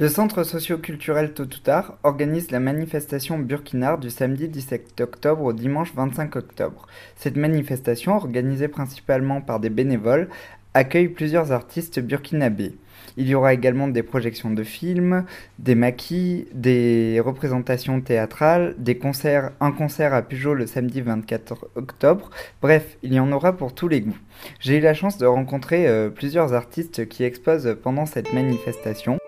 Le Centre socio-culturel Totoutar organise la manifestation burkinard du samedi 17 octobre au dimanche 25 octobre. Cette manifestation, organisée principalement par des bénévoles, accueille plusieurs artistes burkinabés. Il y aura également des projections de films, des maquis, des représentations théâtrales, des concerts, un concert à Pujol le samedi 24 octobre. Bref, il y en aura pour tous les goûts. J'ai eu la chance de rencontrer euh, plusieurs artistes qui exposent pendant cette manifestation.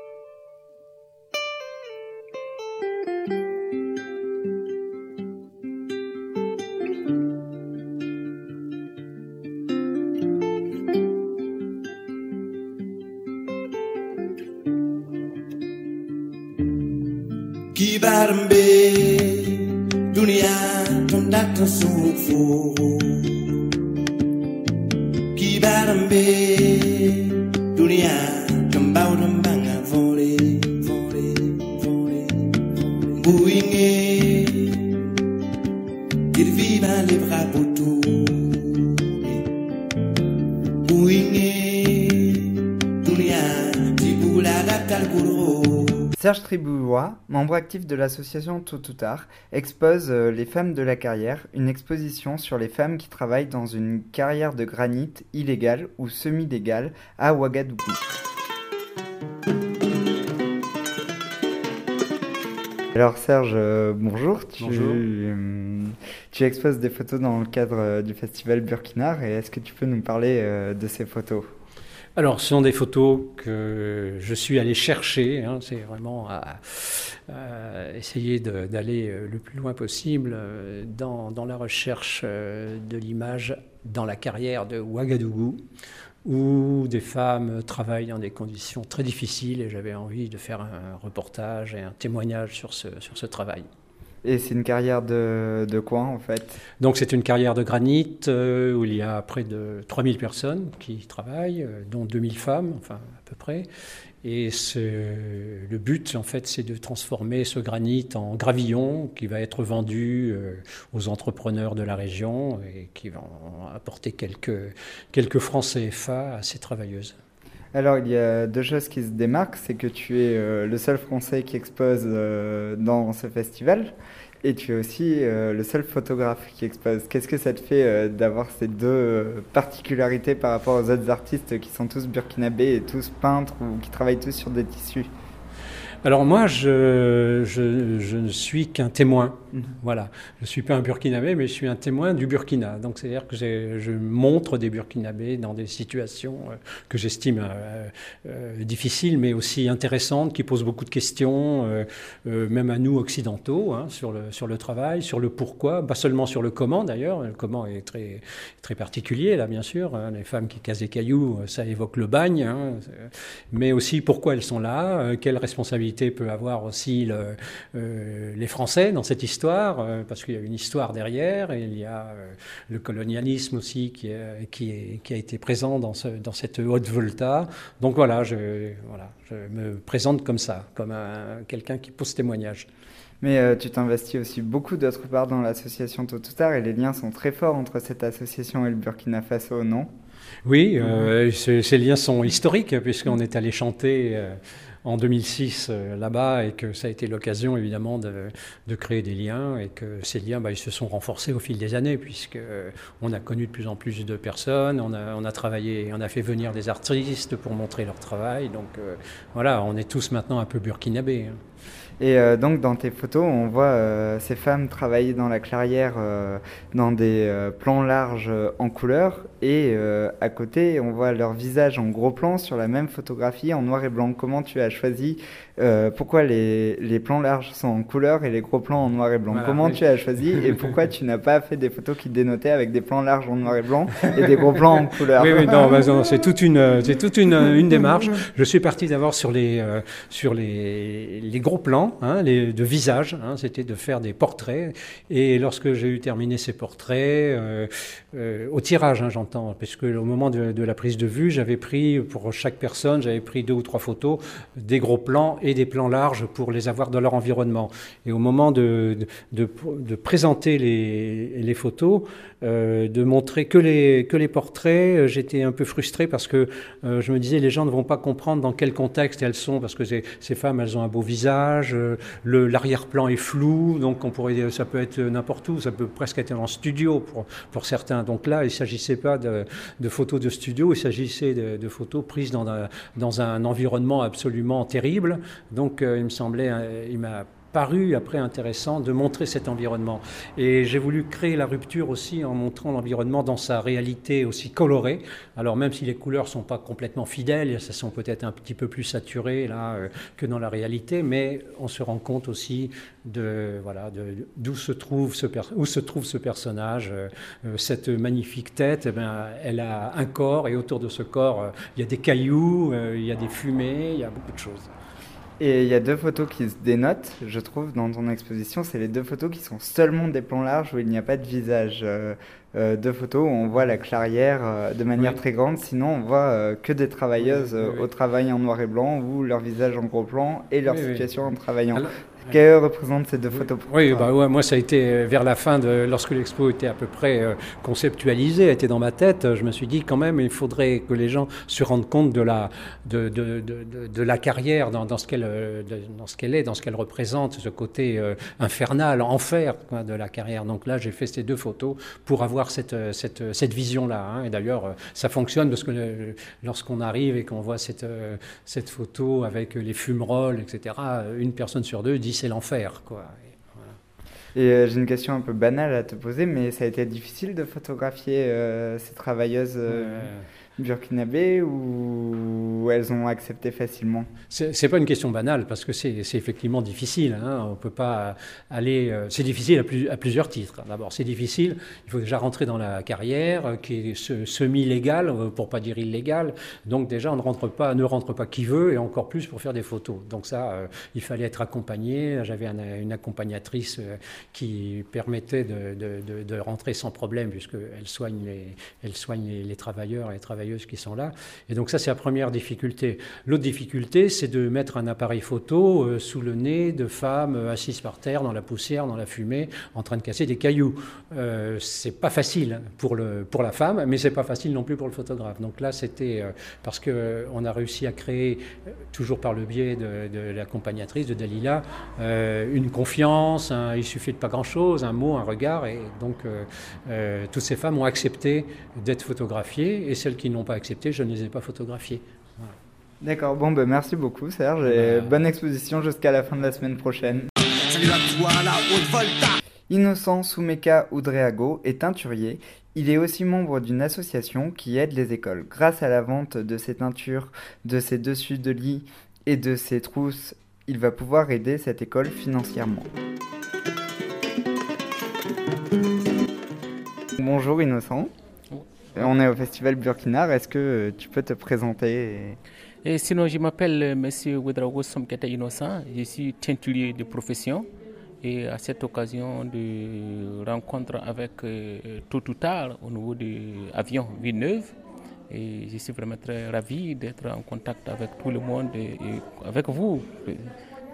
Ooh. Membre actif de l'association Tôt ou Tard, expose euh, Les femmes de la carrière, une exposition sur les femmes qui travaillent dans une carrière de granit illégale ou semi-légale à Ouagadougou. Alors Serge, euh, bonjour. Tu, Bonjour. euh, tu exposes des photos dans le cadre euh, du festival Burkinar et est-ce que tu peux nous parler de ces photos? Alors, ce sont des photos que je suis allé chercher. hein, c'est vraiment à, essayer d'aller euh, le plus loin possible euh, dans, la recherche euh, de l'image dans la carrière de Ouagadougou, où des femmes travaillent dans des conditions très difficiles et j'avais envie de faire un reportage et un témoignage sur ce travail. Et c'est une carrière de, de quoi en fait? Donc c'est une carrière de granit euh, où il y a près de 3000 personnes qui travaillent, euh, dont 2000 femmes, enfin à peu près. Et le but, en fait, c'est de transformer ce granit en gravillon qui va être vendu euh, aux entrepreneurs de la région et qui vont apporter quelques, quelques francs CFA à ces travailleuses. Alors, il y a deux choses qui se démarquent. C'est que tu es euh, le seul Français qui expose euh, dans ce festival et tu es aussi euh, le seul photographe qui expose. Qu'est-ce que ça te fait d'avoir ces deux particularités par rapport aux autres artistes qui sont tous burkinabés et tous peintres ou qui travaillent tous sur des tissus? Alors moi, je, je, je ne suis qu'un témoin. Voilà, je suis pas un Burkinabé, mais je suis un témoin du Burkina. Donc c'est-à-dire que je montre des Burkinabés dans des situations euh, que j'estime euh, euh, difficiles, mais aussi intéressantes, qui posent beaucoup de questions, même à nous occidentaux, hein, sur le travail, sur le pourquoi, pas seulement sur le comment d'ailleurs. Le comment est très particulier là, bien sûr. hein. Les femmes qui cassent des cailloux, ça évoque le bagne, hein, mais aussi pourquoi elles sont là, quelle responsabilité peut avoir aussi le, les Français dans cette histoire, euh, parce qu'il y a une histoire derrière, et il y a euh, le colonialisme aussi qui, est, qui, est- qui a été présent dans, ce, dans cette haute volta. Donc voilà je, voilà, je me présente comme ça, comme un- quelqu'un qui pose témoignage. Mais euh, tu t'investis aussi beaucoup d'autre part dans l'association Tôt ou Tard et les liens sont très forts entre cette association et le Burkina Faso, non? Oui, euh, ce- ces liens sont historiques, puisqu'on est allé chanter euh, en 2006 euh, là-bas et que ça a été l'occasion évidemment de, de créer des liens et que ces liens bah, ils se sont renforcés au fil des années puisque euh, on a connu de plus en plus de personnes, on a, on a travaillé, on a fait venir des artistes pour montrer leur travail. Donc euh, voilà, on est tous maintenant un peu burkinabés. Et euh, donc dans tes photos, on voit euh, ces femmes travailler dans la clairière euh, dans des euh, plans larges euh, en couleur et euh, à côté, on voit leur visage en gros plan sur la même photographie en noir et blanc. Comment tu as choisi euh, Pourquoi les, les plans larges sont en couleur et les gros plans en noir et blanc Voilà, Comment oui. tu as choisi et pourquoi tu n'as pas fait des photos qui dénotaient avec des plans larges en noir et blanc et des gros plans en couleur Oui, oui, non, bah, non, c'est toute une, euh, c'est toute une, une démarche. Je suis parti d'abord sur les, euh, sur les, les gros plans, hein, les, de visage. Hein, C'était de faire des portraits. Et lorsque j'ai eu terminé ces portraits, euh, euh, au tirage, hein, j'entends, parce que au moment de, de la prise de vue, j'avais pris pour chaque personne, j'avais pris deux ou trois photos des gros plans et des plans larges pour les avoir dans leur environnement. Et au moment de, présenter les photos, euh, de montrer que les, que les portraits, euh, j'étais un peu frustré parce que euh, je me disais les gens ne vont pas comprendre dans quel contexte elles sont parce que ces, femmes elles ont un beau visage, l'arrière-plan est flou, donc on pourrait ça peut être n'importe où, ça peut presque être en studio pour, pour certains. Donc là, il s'agissait pas de, de, photos de studio, il s'agissait de, de, photos prises dans un, dans un environnement absolument terrible. Donc il me semblait, il m'a paru après intéressant de montrer cet environnement. Et j'ai voulu créer la rupture aussi en montrant l'environnement dans sa réalité aussi colorée. Alors même si les couleurs sont pas complètement fidèles, elles sont peut-être un petit peu plus saturées là euh, que dans la réalité, mais on se rend compte aussi de voilà d'où se trouve ce où se trouve ce personnage, euh, euh, cette magnifique tête. Eh bien, elle a un corps et autour de ce corps, il y a des cailloux, il y a des fumées, il y a beaucoup de choses. Et il y a deux photos qui se dénotent, je trouve, dans ton exposition. C'est les deux photos qui sont seulement des plans larges où il n'y a pas de visage. Euh, euh, deux photos où on voit la clairière euh, de manière très grande. Sinon, on voit que des travailleuses au travail en noir et blanc ou leur visage en gros plan et leur situation en travaillant. Que représentent ces deux photos Oui, bah, ouais, moi ça a été euh, vers la fin, de, lorsque l'expo était à peu près euh, conceptualisée, était dans ma tête, je me suis dit quand même il faudrait que les gens se rendent compte de la, de, de, de, de la carrière dans, dans ce qu'elle euh, dans ce qu'elle est, dans ce qu'elle représente, ce côté infernal, enfer de la carrière. Donc là j'ai fait ces deux photos pour avoir cette, cette, cette vision-là. Hein. Et d'ailleurs ça fonctionne parce que lorsqu'on arrive et qu'on voit cette, cette photo avec les fumerolles, etc., une personne sur deux dit c'est l'enfer. quoi. Et euh, j'ai une question un peu banale à te poser, mais ça a été difficile de photographier euh, ces travailleuses euh, burkinabé ou elles ont accepté facilement? C'est pas une question banale parce que c'est effectivement difficile. Hein. On peut pas aller. Euh, c'est difficile à, plus, à, plusieurs titres. D'abord, c'est difficile. Il faut déjà rentrer dans la carrière euh, qui est semi-légale, euh, pour pas dire illégale. Donc déjà, on ne rentre pas, ne rentre pas qui veut et encore plus pour faire des photos. Donc ça, il fallait être accompagné. J'avais une accompagnatrice qui permettait de, rentrer sans problème puisqu'elle soigne les, elle soigne les travailleurs et les travailleurs qui sont là. Et donc ça, c'est la première difficulté. L'autre difficulté, c'est de mettre un appareil photo euh, sous le nez de femmes euh, assises par terre, dans la poussière, dans la fumée, en train de casser des cailloux. Euh, c'est pas facile pour, le, pour la femme, mais c'est pas facile non plus pour le photographe. Donc là, c'était parce que on a réussi à créer, toujours par le biais de, l'accompagnatrice de Dalila, une confiance. il suffit de pas grand-chose, un mot, un regard, et donc toutes ces femmes ont accepté d'être photographiées, et celles qui n'ont pas accepté, je ne les ai pas photographiés. D'accord, bon, ben, merci beaucoup Serge et bah, bonne exposition jusqu'à la fin de la semaine prochaine. Innocent Soumeka Oudreago est teinturier. Il est aussi membre d'une association qui aide les écoles. Grâce à la vente de ses teintures, de ses dessus de lit et de ses trousses, il va pouvoir aider cette école financièrement. Bonjour Innocent. On est au festival Burkina. Est-ce que euh, tu peux te présenter sinon, je m'appelle euh, M. Ouedraogo Somketa Innocent. Je suis teinturier de profession. Et à cette occasion de rencontre avec euh, tout ou tard au niveau de l'avion Villeneuve, et je suis vraiment très ravi d'être en contact avec tout le monde et, avec vous.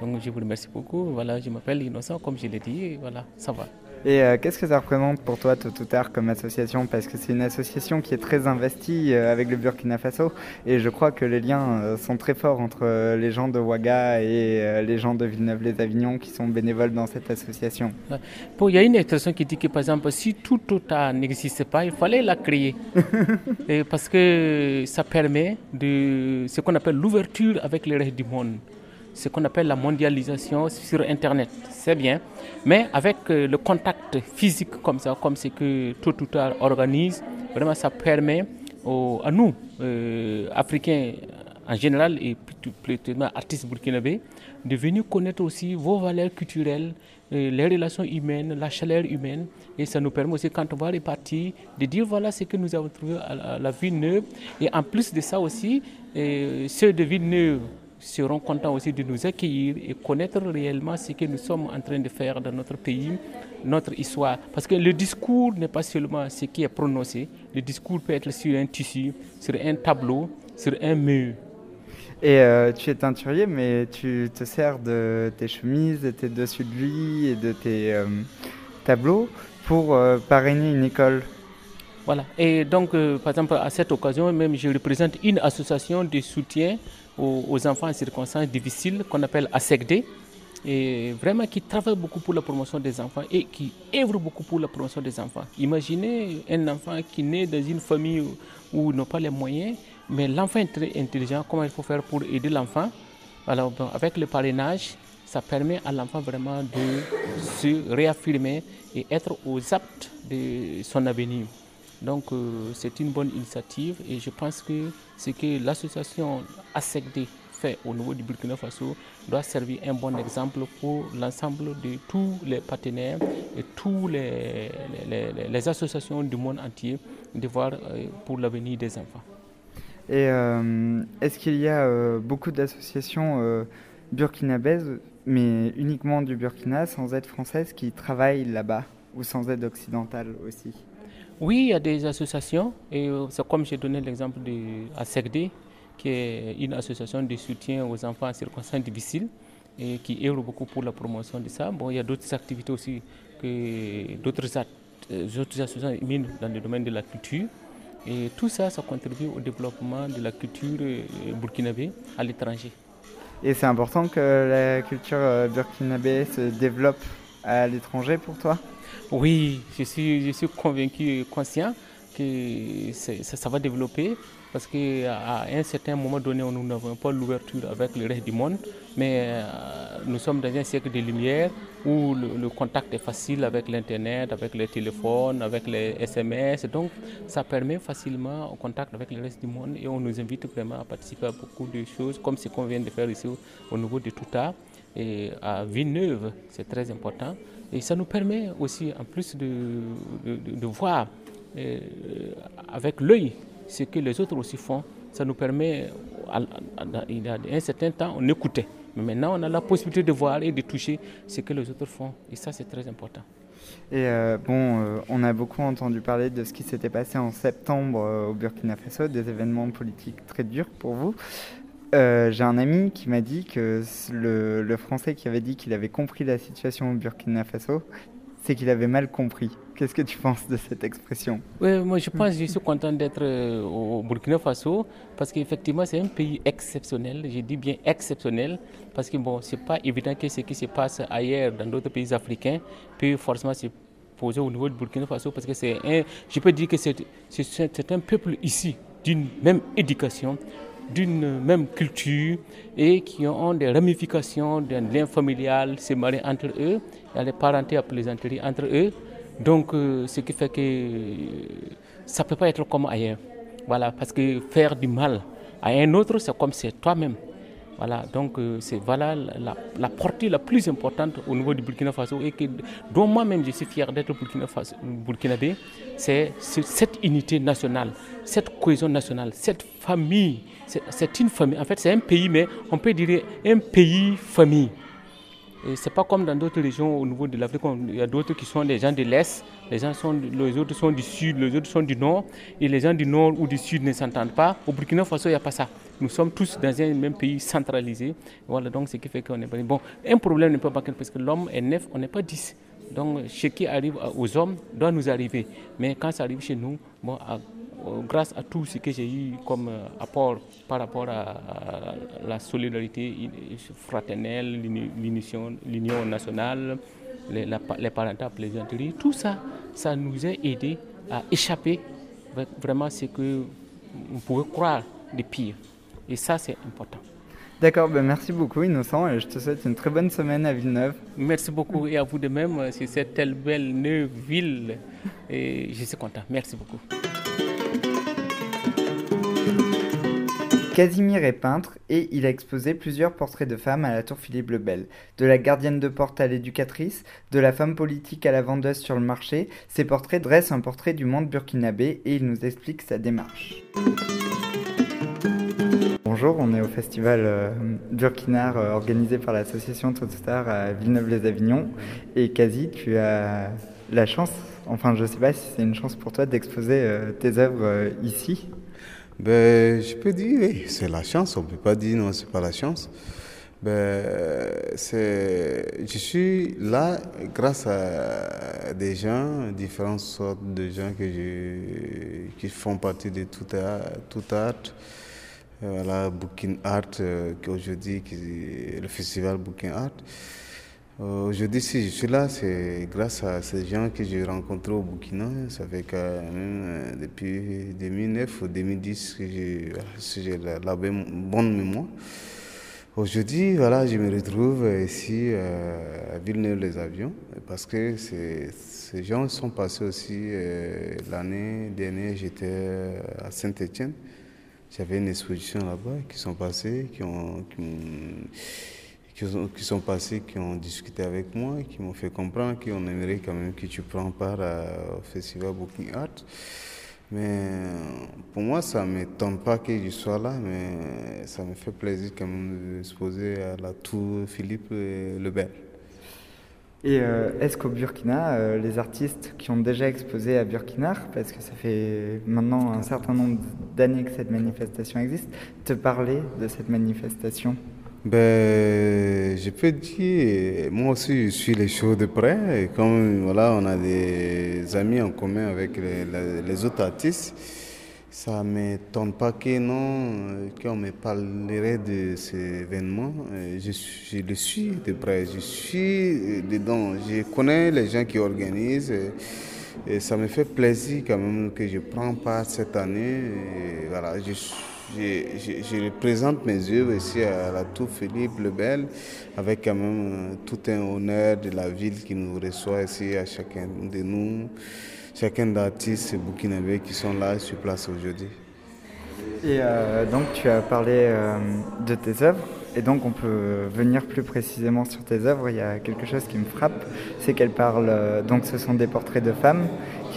Donc je vous remercie beaucoup. Voilà, je m'appelle Innocent, comme je l'ai dit, voilà, ça va. Et euh, qu'est-ce que ça représente pour toi, Totoutar, comme association? Parce que c'est une association qui est très investie euh, avec le Burkina Faso, et je crois que les liens euh, sont très forts entre les gens de Ouaga et les gens de Villeneuve-les-Avignon qui sont bénévoles dans cette association. il y a une expression qui dit que, par exemple, si tout Tota n'existait pas, il fallait la créer. et parce que ça permet de ce qu'on appelle l'ouverture avec le reste du monde ce qu'on appelle la mondialisation sur Internet. C'est bien, mais avec euh, le contact physique comme ça, comme ce que tout tard organise, vraiment ça permet à nous, euh, Africains en général et plutôt artistes burkinabés, de venir connaître aussi vos valeurs culturelles, euh, les relations humaines, la chaleur humaine. Et ça nous permet aussi, quand on va repartir, de dire voilà ce que nous avons trouvé à la, ville neuve. Et en plus de ça aussi, ceux de Villeneuve seront contents aussi de nous accueillir et connaître réellement ce que nous sommes en train de faire dans notre pays, notre histoire. Parce que le discours n'est pas seulement ce qui est prononcé, le discours peut être sur un tissu, sur un tableau, sur un mur. Et euh, tu es teinturier, mais tu te sers de tes chemises, de tes dessus de lit et de tes euh, tableaux pour euh, parrainer une école. Voilà. Et donc, par exemple, à cette occasion, même, je représente une association de soutien aux, enfants en circonstances difficiles qu'on appelle ASECD. Et vraiment qui travaille beaucoup pour la promotion des enfants et qui œuvre beaucoup pour la promotion des enfants. Imaginez un enfant qui naît dans une famille où, où il n'a pas les moyens, mais l'enfant est très intelligent. Comment il faut faire pour aider l'enfant? Alors, avec le parrainage, ça permet à l'enfant vraiment de se réaffirmer et être aux aptes de son avenir. Donc euh, c'est une bonne initiative et je pense que ce que l'association ASECD fait au niveau du Burkina Faso doit servir un bon exemple pour l'ensemble de tous les partenaires et toutes les, les- associations du monde entier de voir euh, pour l'avenir des enfants. Et euh, est-ce qu'il y a beaucoup d'associations burkinabèses, mais uniquement du Burkina, sans aide française, qui travaillent là-bas, ou sans aide occidentale aussi? Oui, il y a des associations et euh, comme j'ai donné l'exemple de ASECD, qui est une association de soutien aux enfants en circonstances difficiles et qui œuvre beaucoup pour la promotion de ça. Bon, il y a d'autres activités aussi que d'autres euh, associations dans le domaine de la culture. Et tout ça, ça contribue au développement de la culture euh, burkinabé à l'étranger. Et c'est important que la culture burkinabé se développe à l'étranger pour toi? Oui, je suis, je suis convaincu et conscient que ça, va développer parce qu'à un certain moment donné, nous n'avons pas l'ouverture avec le reste du monde, mais euh, nous sommes dans un siècle de lumière où le, contact est facile avec l'Internet, avec les téléphones, avec les SMS. Donc, ça permet facilement au contact avec le reste du monde et on nous invite vraiment à participer à beaucoup de choses, comme ce qu'on vient de faire ici au, au niveau de Touta et à Villeneuve, c'est très important. Et ça nous permet aussi, en plus de, voir euh, avec l'œil ce que les autres aussi font, ça nous permet, il y a un certain temps, on écoutait. Mais maintenant, on a la possibilité de voir et de toucher ce que les autres font. Et ça, c'est très important. Et euh, bon, euh, on a beaucoup entendu parler de ce qui s'était passé en septembre au Burkina Faso, des événements politiques très durs pour vous. Euh, J'ai un ami qui m'a dit que le, Français qui avait dit qu'il avait compris la situation au Burkina Faso, c'est qu'il avait mal compris. Qu'est-ce que tu penses de cette expression Oui, moi je pense je suis content d'être euh, au Burkina Faso parce qu'effectivement c'est un pays exceptionnel, je dis bien exceptionnel, parce que bon, c'est pas évident que ce qui se passe ailleurs dans d'autres pays africains peut forcément se poser au niveau du Burkina Faso parce que c'est un, je peux dire que c'est un peuple ici d'une même éducation, d'une même culture et qui ont des ramifications d'un lien familial, se marient entre eux, il y a les parentés à plaisanterie entre eux. Donc, euh, ce qui fait que euh, ça ne peut pas être comme ailleurs. Voilà, parce que faire du mal à un autre, c'est comme c'est toi-même. Voilà, donc euh, c'est voilà la, la portée la plus importante au niveau du Burkina Faso et que, dont moi-même je suis fier d'être Burkina Faso- burkinabé, c'est cette unité nationale, cette cohésion nationale, cette famille. C'est une famille. En fait, c'est un pays, mais on peut dire un pays-famille. Et c'est pas comme dans d'autres régions au niveau de l'Afrique, il y a d'autres qui sont des gens de l'Est, les, les autres sont du Sud, les autres sont du Nord, et les gens du Nord ou du Sud ne s'entendent pas. Au Burkina Faso, il n'y a pas ça. Nous sommes tous dans un même pays centralisé. Voilà, donc ce qui fait qu'on est. Bon, un problème ne peut pas parce que l'homme est neuf, on n'est pas dix. Donc ce qui arrive aux hommes doit nous arriver. Mais quand ça arrive chez nous, bon, à- grâce à tout ce que j'ai eu comme euh, apport par rapport à, la solidarité fraternelle, l'uni- l'union nationale, les, la, les parentats plaisanteries, tout ça, ça nous a aidé à échapper vraiment ce que on pouvait croire de pire. Et ça, c'est important. D'accord, ben merci beaucoup Innocent et je te souhaite une très bonne semaine à Villeneuve. Merci beaucoup et à vous de même euh, sur cette telle belle neuve ville. Et je suis content. Merci beaucoup. Casimir est peintre et il a exposé plusieurs portraits de femmes à la Tour Philippe le Bel. De la gardienne de porte à l'éducatrice, de la femme politique à la vendeuse sur le marché, ces portraits dressent un portrait du monde burkinabé et il nous explique sa démarche. Bonjour, on est au festival euh, Burkinard euh, organisé par l'association Totstar à Villeneuve-les-Avignon. Et Quasi, tu as la chance, enfin je sais pas si c'est une chance pour toi d'exposer euh, tes œuvres ici. Ben, je peux dire, oui, c'est la chance. On ne peut pas dire non, c'est pas la chance. Ben, je suis là grâce à des gens, différentes sortes de gens que je, qui font partie de tout art. Tout art. Euh, Voilà, Booking Art, euh, qu'aujourd'hui, le festival Booking Art. Euh, Aujourd'hui, si je suis là, c'est grâce à ces gens que j'ai rencontrés au Burkina. Ça fait quand même euh, depuis 2009 ou 2010 que j'ai la, bonne mémoire. Aujourd'hui, voilà, je me retrouve ici euh, à Villeneuve-les-Avions parce que ces gens sont passés aussi euh, l'année dernière, j'étais à Saint-Étienne. J'avais une exposition là-bas qui sont passés, qui ont, qui sont, passés, qui ont discuté avec moi, qui m'ont fait comprendre qu'on aimerait quand même que tu prends part à- au festival Booking Art. Mais euh, pour moi, ça ne m'étonne pas que je sois là, mais ça me fait plaisir quand même de exposer à la tour Philippe euh, Lebel. Et euh, est-ce qu'au Burkina, euh, les artistes qui ont déjà exposé à Burkina, parce que ça fait maintenant un certain nombre d'années que cette manifestation existe, te parlaient de cette manifestation? Ben, je peux dire, moi aussi, je suis les choses de près. Et comme voilà, on a des amis en commun avec les, autres artistes, ça ne m'étonne pas que non, qu'on me parlerait de ces événements. Je, je le suis de près, je suis dedans. Je connais les gens qui organisent. Et, ça me fait plaisir quand même que je prends part cette année. Voilà, je, je- je représente mes œuvres ici à la Tour Philippe Lebel avec quand même euh, tout un honneur de la ville qui nous reçoit ici à chacun de nous, chacun d'artistes burkinabés qui sont là sur place aujourd'hui. Et euh, donc tu as parlé euh, de tes œuvres, et donc on peut venir plus précisément sur tes œuvres. Il y a quelque chose qui me frappe, c'est qu'elles parlent, donc ce sont des portraits de femmes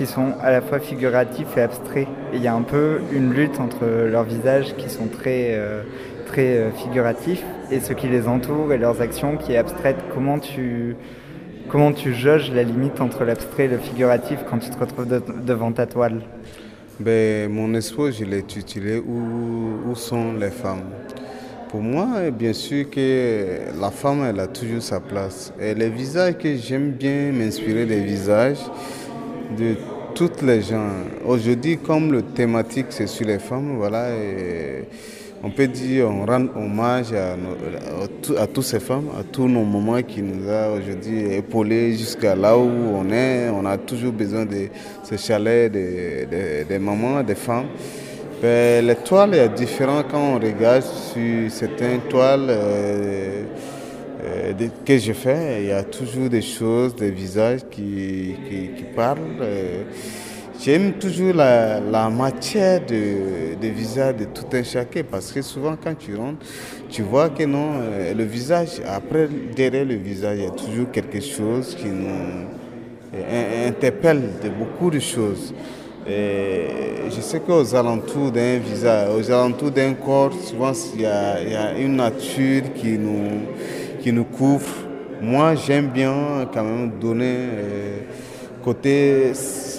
sont à la fois figuratifs et abstraits. Il y a un peu une lutte entre leurs visages qui sont très, euh, très euh, figuratifs et ce qui les entoure et leurs actions qui est abstraite. Comment tu, comment tu jauges la limite entre l'abstrait et le figuratif quand tu te retrouves de- devant ta toile? Ben, mon expo, je l'ai intitulé où, où sont les femmes? Pour moi, bien sûr que la femme, elle a toujours sa place. Et les visages que j'aime bien m'inspirer des visages de toutes les gens. Aujourd'hui, comme le thématique c'est sur les femmes, voilà, on peut dire on rend hommage à, toutes ces femmes, à tous nos moments qui nous a aujourd'hui épaulés jusqu'à là où on est. On a toujours besoin de ce chalet des, des mamans, des femmes. Ben, les toiles, a différents quand on regarde sur certaines toiles. euh, euh, que je fais, il y a toujours des choses, des visages qui, qui, parlent. euh. J'aime toujours la, matière de, de visage de tout un chacun parce que souvent quand tu rentres, tu vois que non, euh, le visage, après, derrière le visage, il y a toujours quelque chose qui nous interpelle de beaucoup de choses. Je sais qu'aux alentours d'un visage, aux alentours d'un corps, souvent il y a une nature qui nous, qui nous couvre. Moi, j'aime bien quand même donner euh, côté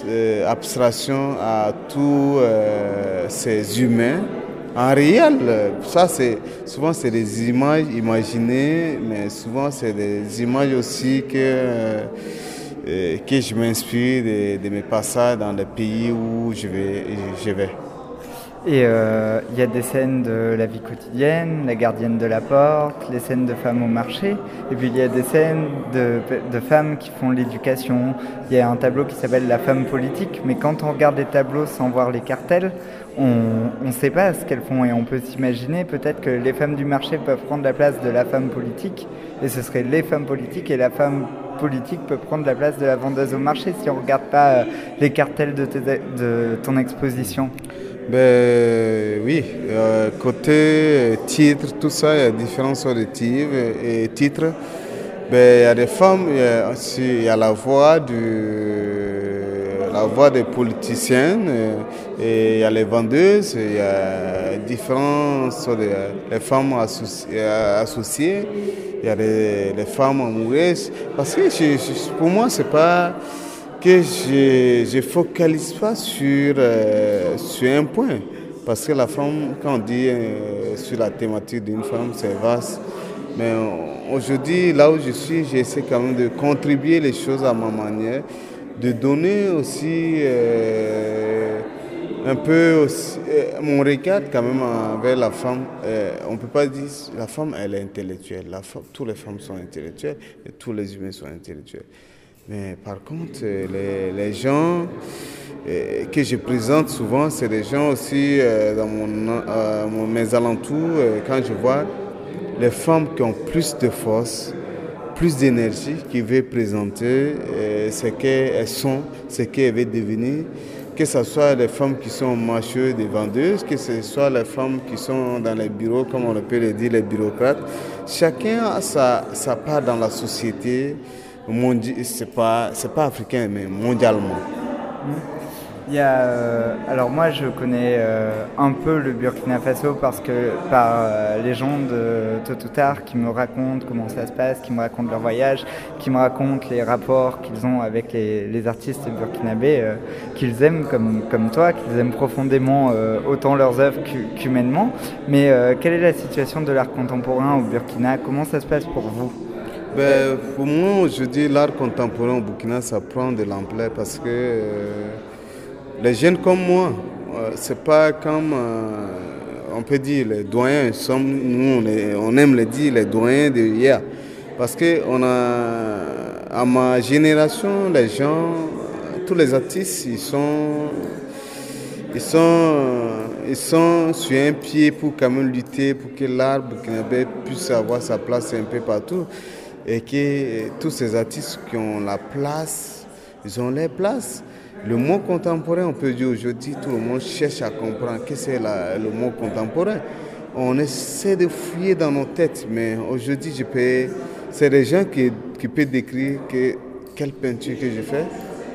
euh, abstraction à tous euh, ces humains. En réel, ça c'est souvent c'est des images imaginées, mais souvent c'est des images aussi que que je m'inspire de, mes passages dans les pays où. Je vais. Et euh, il y a des scènes de la vie quotidienne, la gardienne de la porte, les scènes de femmes au marché, et puis il y a des scènes de, femmes qui font l'éducation. Il y a un tableau qui s'appelle La femme politique, mais quand on regarde les tableaux sans voir les cartels, on ne sait pas ce qu'elles font et on peut s'imaginer peut-être que les femmes du marché peuvent prendre la place de la femme politique, et ce serait les femmes politiques et la femme politique peut prendre la place de la vendeuse au marché si on ne regarde pas euh, les cartels de ton exposition. Ben oui, euh, côté titre, tout ça, il y a différentes de titres. Et titres, ben, il y a des femmes, il y a, il y a la voix du, la voix des politiciennes, euh, et il y a les vendeuses, il y a de les femmes associées, associées, il y a les, les femmes amoureuses. Parce que pour moi, c'est pas que je ne focalise pas sur, euh, sur un point. Parce que la femme, quand on dit euh, sur la thématique d'une femme, c'est vaste. Mais aujourd'hui, là où je suis, j'essaie quand même de contribuer les choses à ma manière, de donner aussi euh, un peu aussi, mon regard quand même envers la femme. On ne peut pas dire la femme, elle est intellectuelle. Toutes les femmes sont intellectuelles et tous les humains sont intellectuels. Mais par contre, euh, les, les gens euh, que je présente souvent, c'est des gens aussi euh, dans mon, mes alentours, quand je vois les femmes qui ont plus de force, plus d'énergie, qui veulent présenter ce qu'elles sont, ce qu'elles veulent devenir, que ce soit les femmes qui sont macheuses, des vendeuses, que ce soit les femmes qui sont dans les bureaux, comme on peut le dire, les bureaucrates. Chacun a sa, sa part dans la société, c'est pas, pas africain, mais mondialement. Il y a, euh, alors moi je connais euh, un peu le Burkina Faso parce que par euh, les gens de Totoutar qui me racontent comment ça se passe, qui me racontent leur voyage, qui me racontent les rapports qu'ils ont avec les, les artistes burkinabés qu'ils aiment comme, comme toi, qu'ils aiment profondément autant leurs œuvres qu'hu- qu'humainement. Mais quelle est la situation de l'art contemporain au Burkina? Comment ça se passe pour vous? Ben, pour moi, je dis l'art contemporain au Burkina, ça prend de l'ampleur parce que euh, les jeunes comme moi, euh, c'est pas comme, euh, on peut dire, les doyens. Nous, on aime le dire, les doyens de hier. Parce que on a, à ma génération, les gens, tous les artistes, ils sont ils sont, ils sont sur un pied pour quand même lutter pour que l'art burkinabé puisse avoir sa place un peu partout et que tous ces artistes qui ont la place, ils ont leur place. Le mot contemporain, on peut dire aujourd'hui, tout le monde cherche à comprendre qu'est-ce que c'est le mot contemporain. On essaie de fouiller dans nos têtes, mais aujourd'hui, je peux, c'est des gens qui, qui peuvent décrire que, quelle peinture que je fais.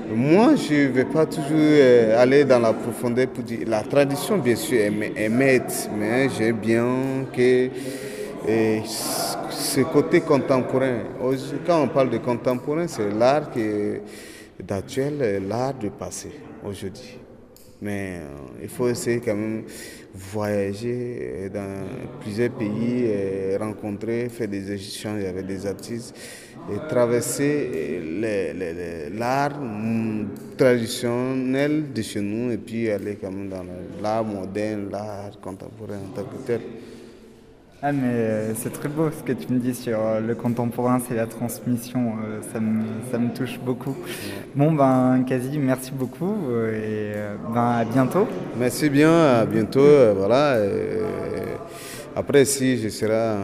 Moi, je ne vais pas toujours euh, aller dans la profondeur pour dire. La tradition, bien sûr, est, ma- est maître, mais j'aime bien que euh, ce côté contemporain. Quand on parle de contemporain, c'est l'art d'actuel, et l'art du passé, aujourd'hui. Mais euh, il faut essayer quand même voyager euh, dans plusieurs pays, euh, rencontrer, faire des échanges avec des artistes et traverser l'art mm, traditionnel de chez nous et puis aller quand même dans l'art moderne, l'art contemporain en tant que tel. Ah mais euh, c'est très beau ce que tu me dis sur euh, le contemporain, c'est la transmission, euh, ça, me, ça me touche beaucoup. Bon ben quasi, merci beaucoup et ben à bientôt. Merci bien, à bientôt. Voilà. Après, si je serai à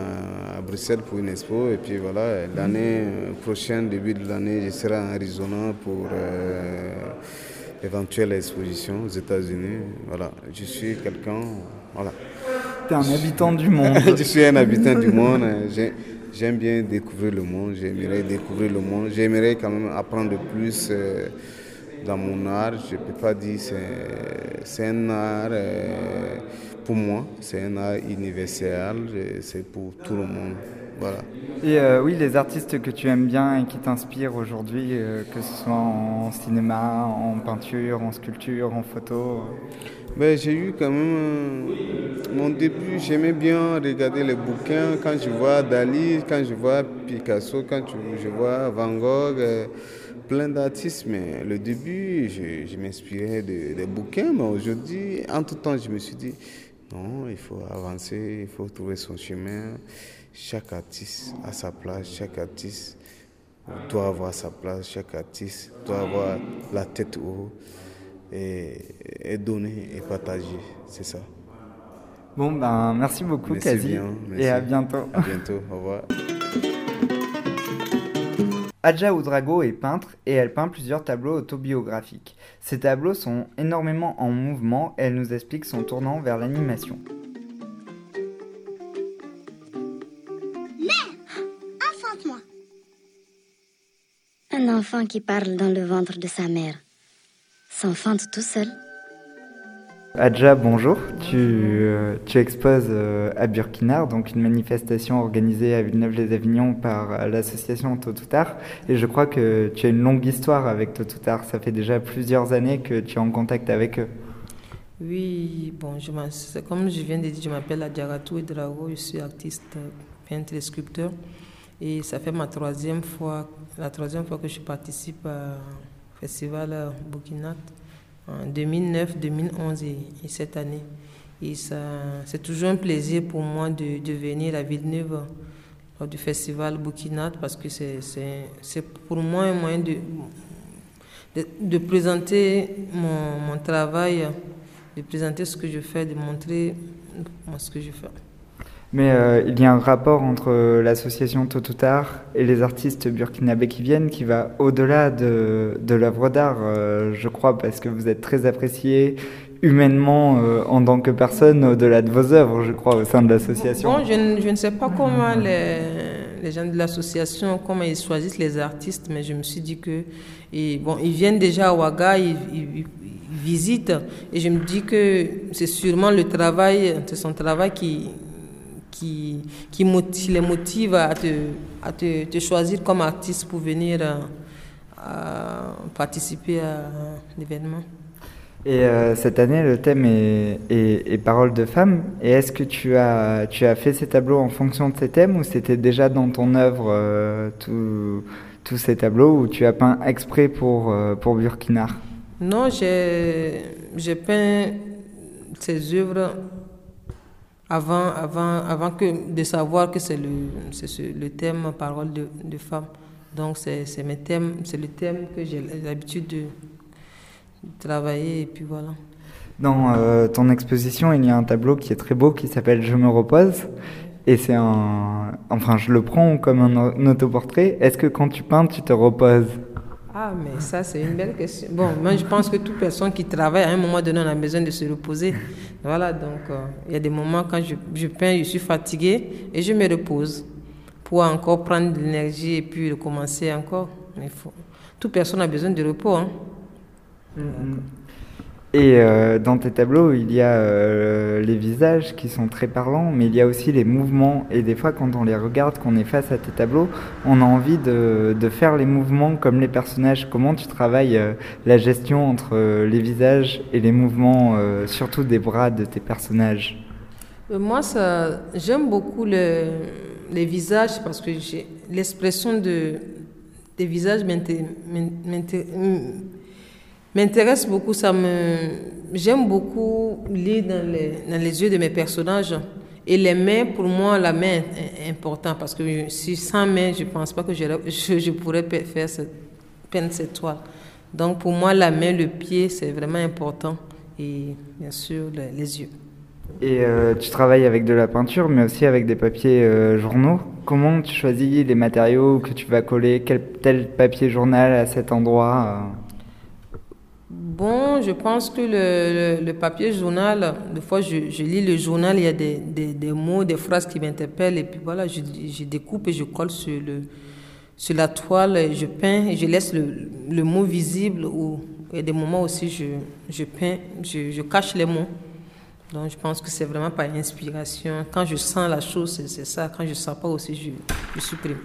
à Bruxelles pour une expo, et puis voilà, l'année prochaine, début de l'année, je serai en Arizona pour euh, éventuelle exposition aux États-Unis. Voilà, je suis quelqu'un. Voilà. T'es un habitant du monde. je suis un habitant du monde. j'ai- J'aime bien découvrir le monde. J'aimerais découvrir le monde. J'aimerais quand même apprendre plus euh, dans mon art. Je ne peux pas dire c'est c'est un art euh, pour moi. C'est un art universel. C'est pour tout le monde. Voilà. Et euh, oui, les artistes que tu aimes bien et qui t'inspirent aujourd'hui, euh, que ce soit en cinéma, en peinture, en sculpture, en photo. euh. Ben, j'ai eu quand même mon début, j'aimais bien regarder les bouquins quand je vois Dali, quand je vois Picasso, quand je vois Van Gogh, euh, plein d'artistes. Mais le début, je, je m'inspirais de- des bouquins, mais aujourd'hui, en tout temps, je me suis dit, non, il faut avancer, il faut trouver son chemin. Chaque artiste a sa place, chaque artiste doit avoir sa place, chaque artiste doit avoir la tête haut et, et donner et partager, c'est ça. Bon ben merci beaucoup Merci Kazi bien, merci. et à bientôt. À bientôt, au revoir. Adja Oudrago est peintre et elle peint plusieurs tableaux autobiographiques. Ces tableaux sont énormément en mouvement et elle nous explique son tournant vers l'animation. Un enfant qui parle dans le ventre de sa mère s'enfante tout seul. Adja, bonjour. Tu, euh, tu exposes euh, à Burkina, donc une manifestation organisée à Villeneuve-les-Avignon par euh, l'association Totoutar. Et je crois que tu as une longue histoire avec Totoutar. Ça fait déjà plusieurs années que tu es en contact avec eux. Oui, bon, je comme je viens de dire, je m'appelle Adjaratou Drago, je suis artiste, peintre et sculpteur. Et ça fait ma troisième fois, la troisième fois que je participe au festival Burkinat en 2009, 2011 et, et cette année. Et ça, c'est toujours un plaisir pour moi de, venir à Villeneuve lors du festival Burkinat parce que c'est, c'est, c'est pour moi un moyen de, de, de présenter mon, mon travail, de présenter ce que je fais, de montrer ce que je fais. Mais euh, il y a un rapport entre euh, l'association Tôt ou et les artistes burkinabés qui viennent qui va au-delà de, l'œuvre d'art, euh, je crois, parce que vous êtes très apprécié humainement en tant que personne au-delà de vos œuvres, je crois, au sein de l'association. Bon, je, je ne sais pas comment les, les gens de l'association, comment ils choisissent les artistes, mais je me suis dit que, et bon, ils viennent déjà à Ouaga, ils- ils visitent, et je me dis que c'est sûrement le travail, c'est son travail qui, qui, qui, les motive à te, à te, te choisir comme artiste pour venir euh, à participer à l'événement. Et euh, cette année, le thème est, est, est Paroles de femmes. Et est-ce que tu as, tu as fait ces tableaux en fonction de ces thèmes ou c'était déjà dans ton œuvre euh, tout- tous ces tableaux ou tu as peint exprès pour, euh, pour Burkinar Non, j'ai peint ces œuvres avant, avant, avant que de savoir que c'est le, thème parole de, de femme. Donc c'est mes thèmes, c'est le thème que j'ai l'habitude de, travailler et puis voilà. Dans euh, ton exposition, il y a un tableau qui est très beau qui s'appelle Je me repose. Et c'est un. Enfin, je le prends comme un autoportrait. Est-ce que quand tu peins, tu te reposes? Ah, mais ça, c'est une belle question. Bon, moi, je pense que toute personne qui travaille, à un moment donné, on a besoin de se reposer. Voilà, donc, euh, il y a des moments quand je, je peins, je suis fatiguée et je me repose pour encore prendre de l'énergie et puis recommencer encore. Mais faut... Toute personne a besoin de repos. Hein. Et euh, dans tes tableaux, il y a euh, les visages qui sont très parlants, mais il y a aussi les mouvements. Et des fois, quand on les regarde, qu'on est face à tes tableaux, on a envie de, de faire les mouvements comme les personnages. Comment tu travailles euh, la gestion entre les visages et les mouvements, surtout des bras de tes personnages? Moi, j'aime beaucoup le, les visages parce que l'expression de, des visages m'inté- m'inté- m'intéresse beaucoup. Ça me, j'aime beaucoup lire dans les, dans les yeux de mes personnages. Et les mains, pour moi, la main est importante parce que si sans main, je ne pense pas que j'aurais- je, je pourrais faire cette, peindre cette toile. Donc, pour moi, la main, le pied, c'est vraiment important. Et bien sûr, les- les yeux. Et euh, tu travailles avec de la peinture, mais aussi avec des papiers euh, journaux. Comment tu choisis les matériaux que tu vas coller? Quel tel papier journal à cet endroit euh? Bon, je pense que le, le- papier journal, des fois je, je lis le journal, il y a des, des, des mots, des phrases qui m'interpellent et puis voilà, je, je découpe et je colle sur, le, sur la toile, et je peins et je laisse le, le mot visible ou il y a des moments aussi je, je peins, je, je cache les mots. Donc je pense que c'est vraiment par inspiration. Quand je sens la chose, c'est- c'est ça. Quand je ne sens pas aussi, je, je supprime.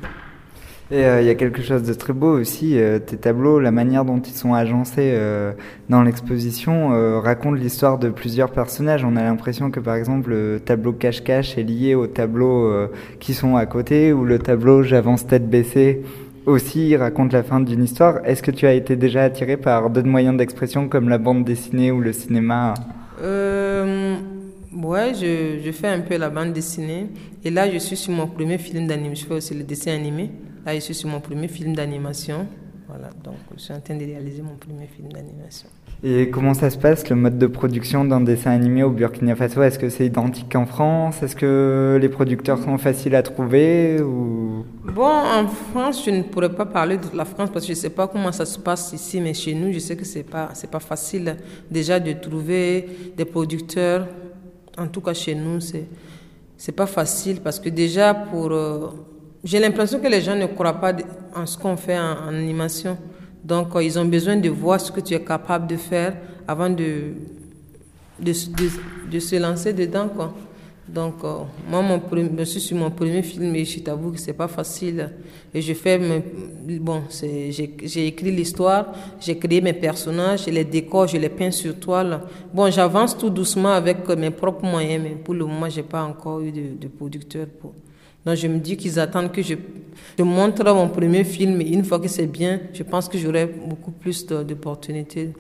Et euh, il y a quelque chose de très beau aussi, euh, tes tableaux, la manière dont ils sont agencés euh, dans l'exposition raconte l'histoire de plusieurs personnages. On a l'impression que par exemple le tableau cache-cache est lié aux tableaux qui sont à côté, ou le tableau j'avance tête baissée aussi raconte la fin d'une histoire. Est-ce que tu as été déjà attiré par d'autres moyens d'expression comme la bande dessinée ou le cinéma? Ouais, je, fais un peu la bande dessinée. Et là, je suis sur mon premier film d'animation. Aussi le dessin animé. Là, je suis sur mon premier film d'animation. Voilà, donc je suis en train de réaliser mon premier film d'animation. Et comment ça se passe, le mode de production d'un dessin animé au Burkina Faso? Est-ce que c'est identique en France? Est-ce que les producteurs sont faciles à trouver ou... Bon, en France, je ne pourrais pas parler de la France parce que je ne sais pas comment ça se passe ici, mais chez nous, je sais que ce n'est pas, pas facile déjà de trouver des producteurs. En tout cas, chez nous, c'est c'est pas facile parce que déjà, pour. euh, j'ai l'impression que les gens ne croient pas en ce qu'on fait en, animation. Donc, euh, ils ont besoin de voir ce que tu es capable de faire avant de, de, se lancer dedans. Quoi. Donc, euh, moi, mon je suis sur mon premier film et je t'avoue que c'est pas facile. Et je fais, bon, j'ai écrit l'histoire, j'ai créé mes personnages, les décors, je les peins sur toile. Bon, j'avance tout doucement avec euh, mes propres moyens, mais pour le moment, j'ai pas encore eu de, de producteur pour. Donc, je me dis qu'ils attendent que je, je montre mon premier film et une fois que c'est bien, je pense que j'aurai beaucoup plus d'opportunités.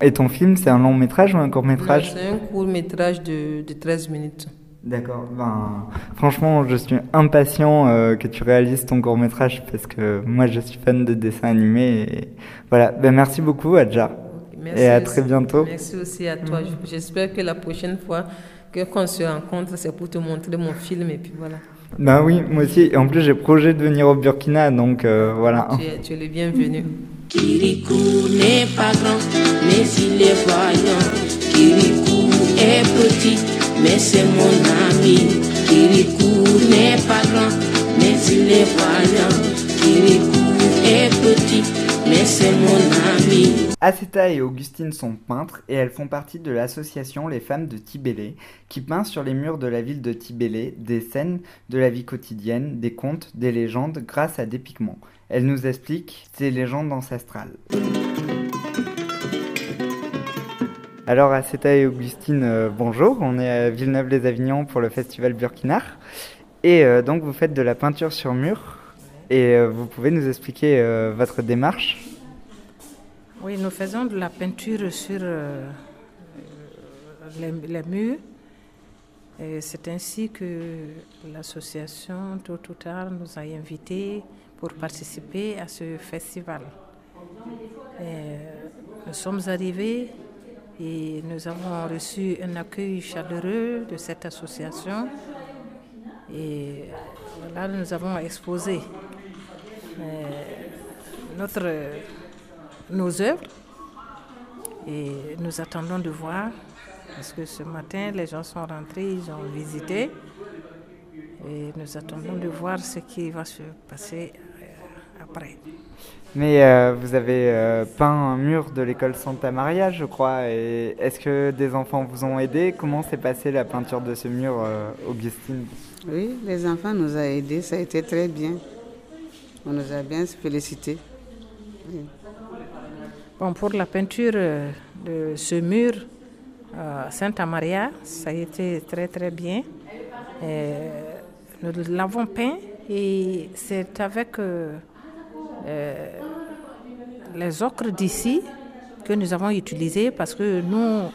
Et ton film, c'est un long métrage ou un court métrage? C'est un court métrage de, de 13 minutes. D'accord. Ben, franchement, je suis impatient euh, que tu réalises ton court métrage parce que moi, je suis fan de dessins animés. Et voilà. Ben, merci beaucoup, Adja. Merci Et à aussi- très bientôt. Merci aussi à toi. J'espère que la prochaine fois qu'on se rencontre, c'est pour te montrer mon film et puis voilà. Ben oui, moi aussi. Et en plus, j'ai projet de venir au Burkina, donc euh, voilà. Tu es, tu es le bienvenu. Kirikou n'est pas grand, mais il est voyant. Kirikou est petit, mais c'est mon ami. Kirikou n'est pas grand, mais il est voyant. Kirikou est petit, mais. Aceta et Augustine sont peintres et elles font partie de l'association Les Femmes de Tibélé qui peint sur les murs de la ville de Tibélé des scènes de la vie quotidienne, des contes, des légendes grâce à des pigments. Elle nous explique ces légendes ancestrales. Alors Aceta et Augustine, euh, bonjour, on est à Villeneuve-les-Avignon pour le festival Burkinar et euh, donc vous faites de la peinture sur mur et euh, vous pouvez nous expliquer euh, votre démarche? Oui, nous faisons de la peinture sur euh, les, murs. C'est ainsi que l'association, tôt ou tard, nous a invités pour participer à ce festival. Nous sommes arrivés et nous avons reçu un accueil chaleureux de cette association. Et là, nous avons exposé notre nos œuvres et nous attendons de voir parce que ce matin les gens sont rentrés, ils ont visité et nous attendons de voir ce qui va se passer euh, après. Mais euh, vous avez euh, peint un mur de l'école Santa Maria, je crois. Et est-ce que des enfants vous ont aidé? Comment s'est passée la peinture de ce mur, euh, Augustine? Oui, les enfants nous ont aidés, ça a été très bien. On nous a bien félicité. Oui. Bon, pour la peinture euh, de ce mur euh, Santa Maria, ça a été très très bien. Nous l'avons peint et c'est avec euh, euh, les ocres d'ici que nous avons utilisé parce que nous,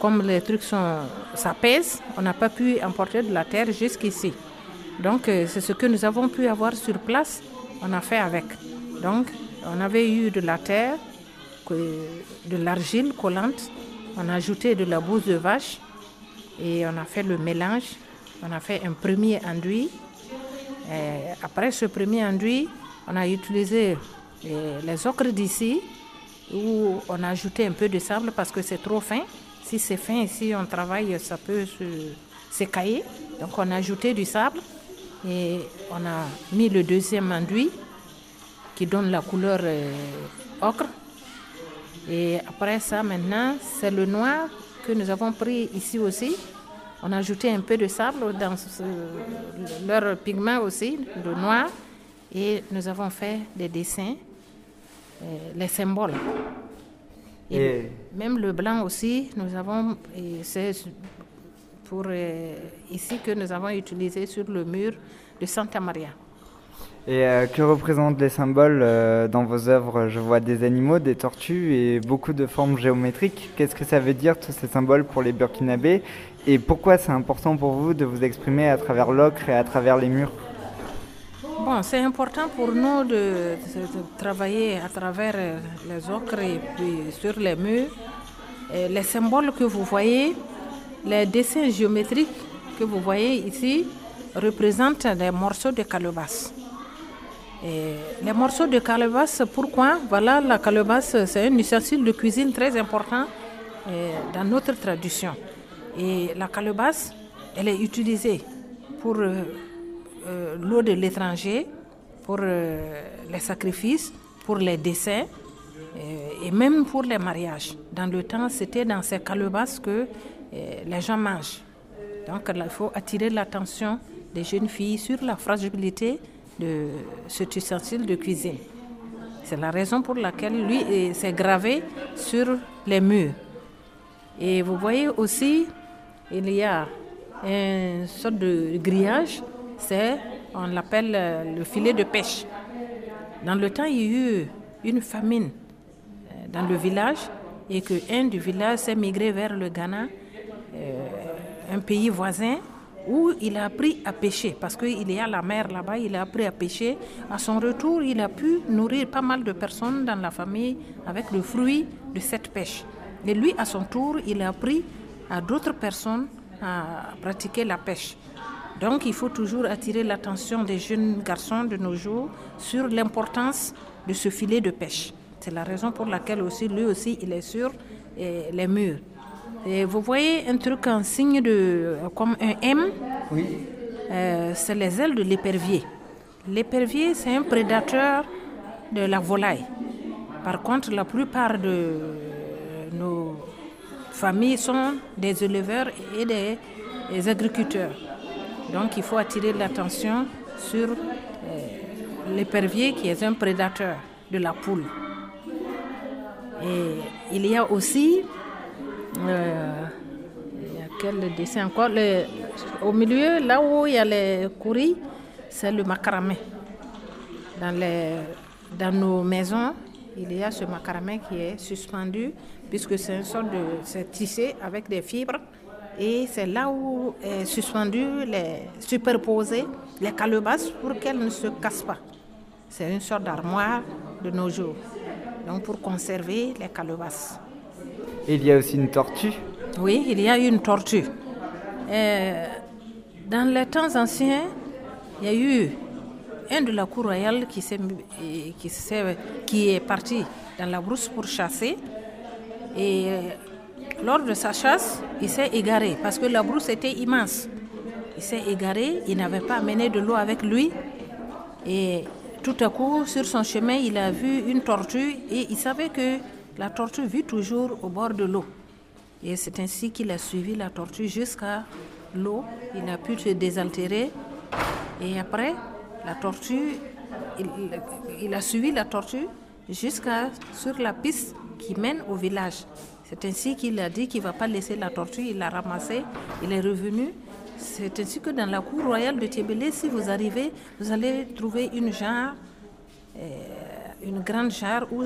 comme les trucs sont, ça pèse, on n'a pas pu emporter de la terre jusqu'ici. Donc c'est ce que nous avons pu avoir sur place, on a fait avec. Donc on avait eu de la terre, de l'argile collante, on a ajouté de la bouse de vache et on a fait le mélange. On a fait un premier enduit. Après ce premier enduit, on a utilisé les, les ocres d'ici où on a ajouté un peu de sable parce que c'est trop fin. Si c'est fin ici, on travaille, ça peut s'écailler. Donc on a ajouté du sable et on a mis le deuxième enduit qui donne la couleur euh, ocre. Et après ça, maintenant, c'est le noir que nous avons pris ici aussi. On a ajouté un peu de sable dans ce- leur pigment aussi, le noir. Et nous avons fait des dessins, euh, les symboles. Et Et- même le blanc aussi, nous avons, c'est pour euh, ici que nous avons utilisé sur le mur de Santa Maria. Et euh, que représentent les symboles euh, dans vos œuvres? Je vois des animaux, des tortues et beaucoup de formes géométriques. Qu'est-ce que ça veut dire tous ces symboles pour les Burkinabés? Et pourquoi c'est important pour vous de vous exprimer à travers l'ocre et à travers les murs? Bon, c'est important pour nous de, de- de travailler à travers les ocres et puis sur les murs. Et les symboles que vous voyez, les dessins géométriques que vous voyez ici représentent des morceaux de calebasse. Les morceaux de calebasse, pourquoi? Voilà, la calebasse, c'est un ustensile de cuisine très important euh, dans notre tradition. Et la calebasse, elle est utilisée pour euh, euh, l'eau de l'étranger, pour les sacrifices, pour les dessins et même pour les mariages. Dans le temps, c'était dans ces calebasses que les gens mangent. Donc il faut attirer l'attention des jeunes filles sur la fragilité de cet ustensile de cuisine. C'est la raison pour laquelle lui s'est gravé sur les murs. Et vous voyez aussi, il y a une sorte de grillage, c'est, on l'appelle euh, le filet de pêche. Dans le temps, il y a eu une famine euh, dans le village et que un du village s'est migré vers le Ghana, un pays voisin, où il a appris à pêcher, parce qu'il y a la mer là-bas, il a appris à pêcher. À son retour, il a pu nourrir pas mal de personnes dans la famille avec le fruit de cette pêche. Et lui, à son tour, il a appris à d'autres personnes à pratiquer la pêche. Donc il faut toujours attirer l'attention des jeunes garçons de nos jours sur l'importance de ce filet de pêche. C'est la raison pour laquelle aussi lui aussi il est sur eh, les murs. Et vous voyez un truc en signe de comme un M. Oui. Euh, c'est les ailes de l'épervier. L'épervier c'est un prédateur de la volaille. Par contre, la plupart de nos familles sont des éleveurs et des, des agriculteurs. Donc il faut attirer l'attention sur euh, l'épervier qui est un prédateur de la poule. Et il y a aussi, euh, il y a quel dessin encore, au milieu, là où il y a les couris, c'est le macramé. Dans, les, dans nos maisons, il y a ce macramé qui est suspendu, puisque c'est une sorte de. C'est tissé avec des fibres. Et c'est là où est suspendu, les, superposé les calebasses pour qu'elles ne se cassent pas. C'est une sorte d'armoire de nos jours. Donc pour conserver les calebasses. Il y a aussi une tortue. Oui, il y a une tortue. Euh, dans les temps anciens, il y a eu un de la cour royale qui, et qui, s'est- qui est parti dans la brousse pour chasser. Et euh, lors de sa chasse, il s'est égaré parce que la brousse était immense. Il s'est égaré, il n'avait pas amené de l'eau avec lui. Et tout à coup, sur son chemin, il a vu une tortue et il savait que la tortue vit toujours au bord de l'eau. Et c'est ainsi qu'il a suivi la tortue jusqu'à l'eau. Il a pu se désaltérer. Et après, la tortue, il, a suivi la tortue jusqu'à sur la piste qui mène au village. C'est ainsi qu'il a dit qu'il ne va pas laisser la tortue. Il l'a ramassée, il est revenu. C'est ainsi que dans la cour royale de Tébélé, si vous arrivez, vous allez trouver une euh, une grande jarre où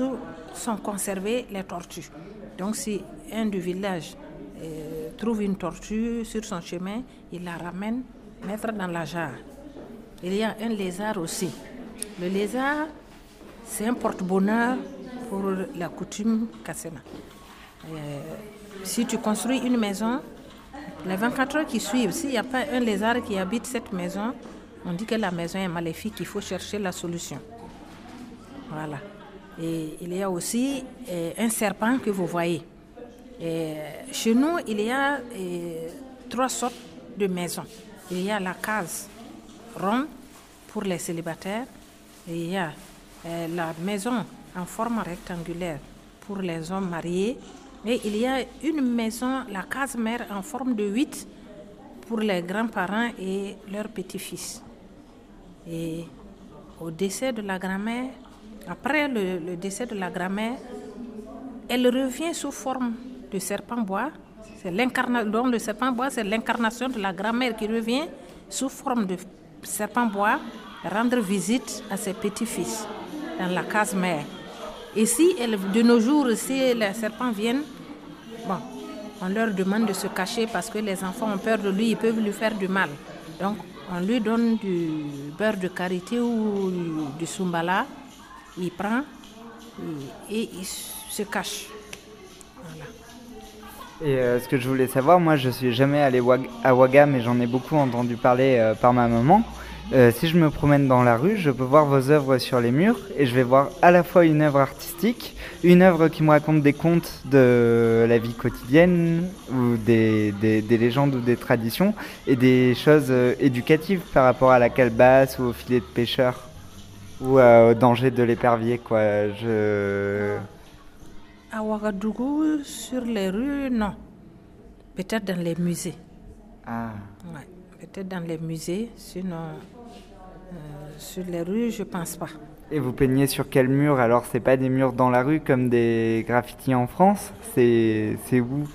sont conservées les tortues. Donc si un du village euh, trouve une tortue sur son chemin, il la ramène, mettre dans la jarre. Il y a un lézard aussi. Le lézard, c'est un porte-bonheur pour la coutume Kassena. Euh, si tu construis une maison, les 24 heures qui suivent, s'il n'y a pas un lézard qui habite cette maison, on dit que la maison est maléfique, il faut chercher la solution. Voilà. Et il y a aussi euh, un serpent que vous voyez. Et chez nous, il y a euh, trois sortes de maisons. Il y a la case ronde pour les célibataires. Il y a euh, la maison en forme rectangulaire pour les hommes mariés. Et il y a une maison, la case mère en forme de 8 pour les grands-parents et leurs petits-fils. Et au décès de la grand-mère, après le, décès de la grand-mère, elle revient sous forme de serpent bois. Donc le serpent bois, c'est l'incarnation de la grand-mère qui revient sous forme de serpent bois rendre visite à ses petits-fils dans la case mère. Et si de nos jours, si les serpents viennent, bon, on leur demande de se cacher parce que les enfants ont peur de lui, ils peuvent lui faire du mal. Donc, on lui donne du beurre de karité ou du sumbala, il prend et, il se cache. Et euh, ce que je voulais savoir, moi je suis jamais allé à Ouaga, mais j'en ai beaucoup entendu parler euh, par ma maman. Euh, si je me promène dans la rue, je peux voir vos œuvres sur les murs et je vais voir à la fois une œuvre artistique, une œuvre qui me raconte des contes de la vie quotidienne ou des, des- des légendes ou des traditions et des choses éducatives par rapport à la calebasse ou au filet de pêcheur ou euh, au danger de l'épervier. Quoi. Je... À Ouagadougou, sur les rues, non. Peut-être dans les musées. Ah. Ouais, Peut-être dans les musées, sinon euh, sur les rues, je pense pas. Et vous peignez sur quel mur? Alors, c'est pas des murs dans la rue comme des graffitis en France? C'est c'est où?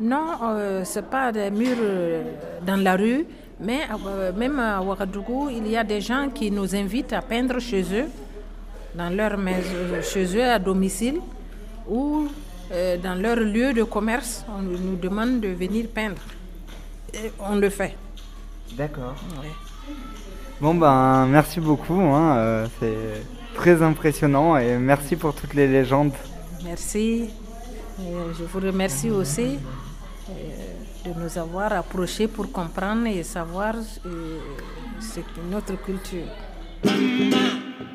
Non, euh, c'est pas des murs euh, dans la rue, mais euh, même à Ouagadougou, il y a des gens qui nous invitent à peindre chez eux, dans leur maison, chez eux à domicile, ou euh, dans leur lieu de commerce. On nous demande de venir peindre. Et on le fait. D'accord. Ouais. Bon, ben, merci beaucoup. hein, euh, c'est très impressionnant et merci pour toutes les légendes. Merci. Et je vous remercie aussi de nous avoir approchés pour comprendre et savoir euh, notre culture.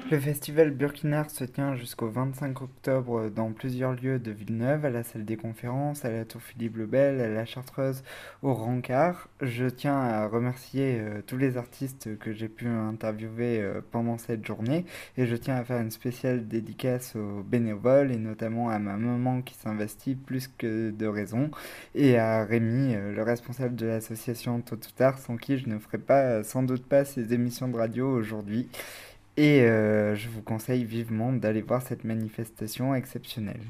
Le festival Burkinard se tient jusqu'au 25 octobre dans plusieurs lieux de Villeneuve, à la salle des conférences, à la tour Philippe le Bel, à la Chartreuse, au Rancard. Je tiens à remercier euh, tous les artistes que j'ai pu interviewer euh, pendant cette journée et je tiens à faire une spéciale dédicace aux bénévoles et notamment à ma maman qui s'investit plus que de raison et à Rémi, euh, le responsable de l'association Tôt ou Tard, sans qui je ne ferais pas, sans doute pas ces émissions de radio aujourd'hui. Et euh, je vous conseille vivement d'aller voir cette manifestation exceptionnelle.